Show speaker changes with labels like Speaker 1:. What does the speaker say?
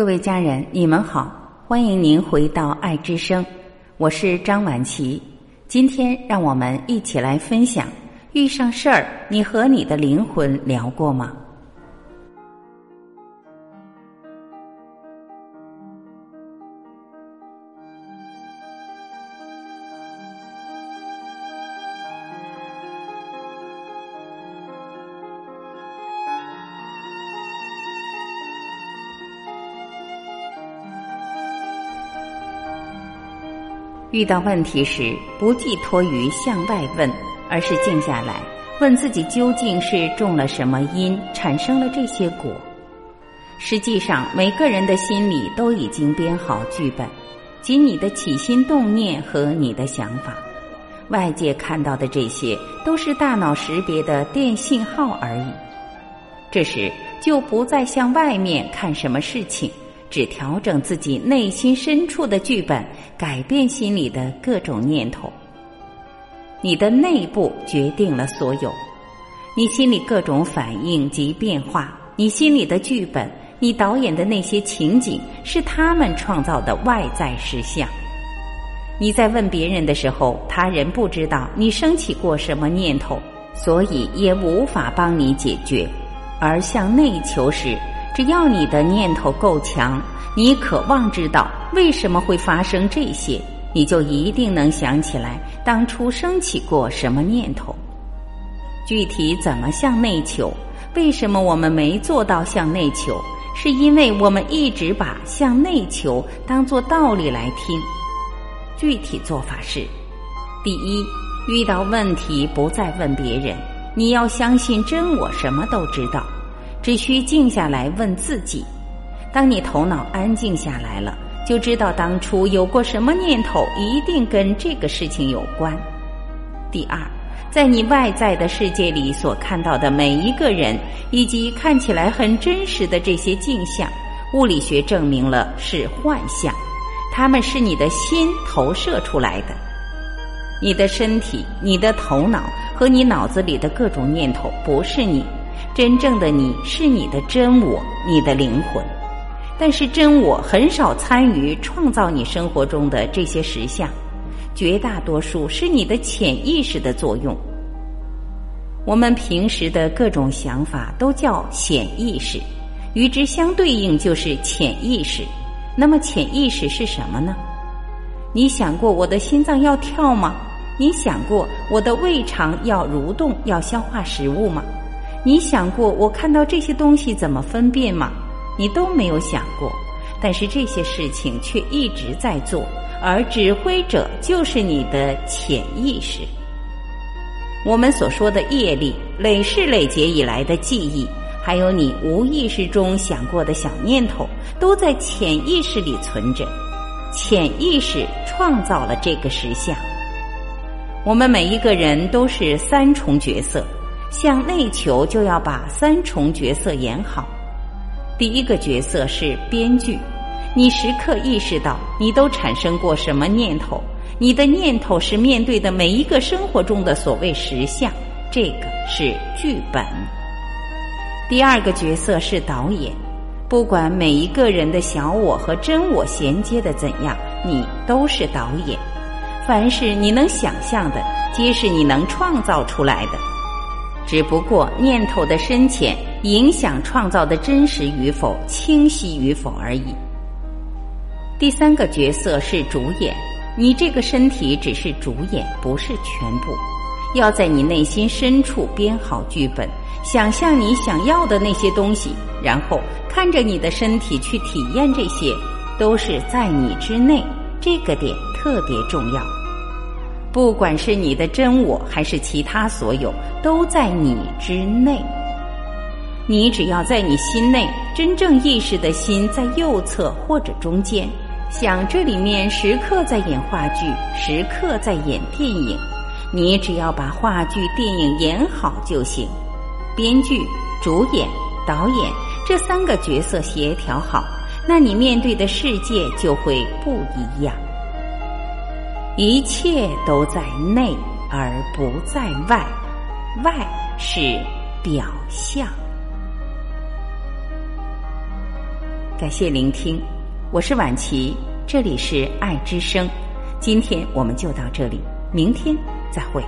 Speaker 1: 各位家人，你们好，欢迎您回到爱之声，我是张晚琪。今天让我们一起来分享：遇上事儿，你和你的灵魂聊过吗？遇到问题时，不寄托于向外问，而是静下来问自己：究竟是种了什么因，产生了这些果？实际上，每个人的心里都已经编好剧本，即你的起心动念和你的想法。外界看到的这些，都是大脑识别的电信号而已。这时，就不再向外面看什么事情。只调整自己内心深处的剧本，改变心里的各种念头。你的内部决定了所有，你心里各种反应及变化，你心里的剧本，你导演的那些情景，是他们创造的外在实相。你在问别人的时候，他人不知道你升起过什么念头，所以也无法帮你解决。而向内求时。只要你的念头够强，你渴望知道为什么会发生这些，你就一定能想起来当初升起过什么念头。具体怎么向内求？为什么我们没做到向内求？是因为我们一直把向内求当做道理来听。具体做法是：第一，遇到问题不再问别人，你要相信真我什么都知道。只需静下来问自己，当你头脑安静下来了，就知道当初有过什么念头，一定跟这个事情有关。第二，在你外在的世界里所看到的每一个人，以及看起来很真实的这些镜像，物理学证明了是幻象，他们是你的心投射出来的。你的身体、你的头脑和你脑子里的各种念头，不是你。真正的你是你的真我，你的灵魂，但是真我很少参与创造你生活中的这些实相，绝大多数是你的潜意识的作用。我们平时的各种想法都叫显意识，与之相对应就是潜意识。那么潜意识是什么呢？你想过我的心脏要跳吗？你想过我的胃肠要蠕动，要消化食物吗？你想过我看到这些东西怎么分辨吗？你都没有想过，但是这些事情却一直在做，而指挥者就是你的潜意识。我们所说的业力，累世累劫以来的记忆，还有你无意识中想过的小念头，都在潜意识里存着。潜意识创造了这个实相。我们每一个人都是三重角色。向内求，就要把三重角色演好。第一个角色是编剧，你时刻意识到你都产生过什么念头，你的念头是面对的每一个生活中的所谓实相，这个是剧本。第二个角色是导演，不管每一个人的小我和真我衔接的怎样，你都是导演。凡是你能想象的，皆是你能创造出来的。只不过念头的深浅影响创造的真实与否、清晰与否而已。第三个角色是主演，你这个身体只是主演，不是全部。要在你内心深处编好剧本，想象你想要的那些东西，然后看着你的身体去体验这些，都是在你之内。这个点特别重要。不管是你的真我，还是其他所有，都在你之内。你只要在你心内，真正意识的心在右侧或者中间，想这里面时刻在演话剧，时刻在演电影。你只要把话剧、电影演好就行。编剧、主演、导演这三个角色协调好，那你面对的世界就会不一样。一切都在内而不在外，外是表象。感谢聆听，我是婉琪，这里是爱之声。今天我们就到这里，明天再会。